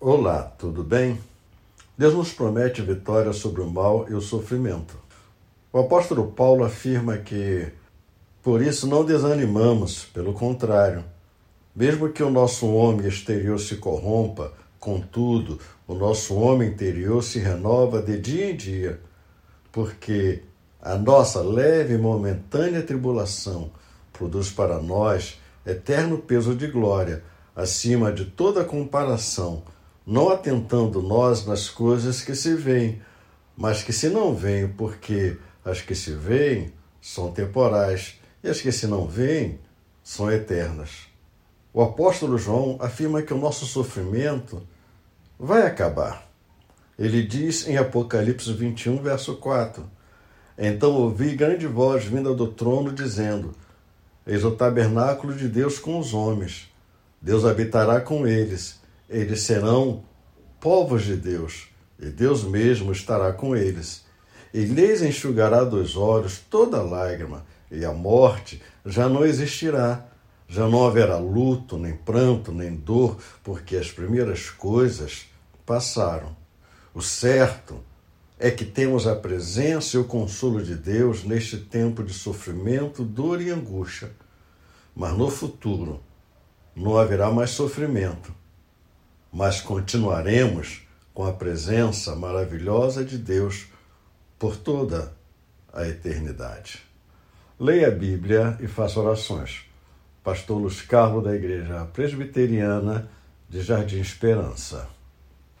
Olá, tudo bem? Deus nos promete vitória sobre o mal e o sofrimento. O apóstolo Paulo afirma que, por isso, não desanimamos, pelo contrário. Mesmo que o nosso homem exterior se corrompa, contudo, o nosso homem interior se renova de dia em dia, porque a nossa leve e momentânea tribulação produz para nós eterno peso de glória, acima de toda comparação não atentando nós nas coisas que se veem, mas que se não veem, porque as que se veem são temporais e as que se não veem são eternas. O apóstolo João afirma que o nosso sofrimento vai acabar. Ele diz em Apocalipse 21, verso 4: Então ouvi grande voz vinda do trono dizendo: Eis o tabernáculo de Deus com os homens. Deus habitará com eles eles serão povos de Deus, e Deus mesmo estará com eles. E lhes enxugará dos olhos toda lágrima, e a morte já não existirá. Já não haverá luto, nem pranto, nem dor, porque as primeiras coisas passaram. O certo é que temos a presença e o consolo de Deus neste tempo de sofrimento, dor e angústia. Mas no futuro não haverá mais sofrimento mas continuaremos com a presença maravilhosa de Deus por toda a eternidade. Leia a Bíblia e faça orações. Pastor Luiz Carlos da Igreja Presbiteriana de Jardim Esperança.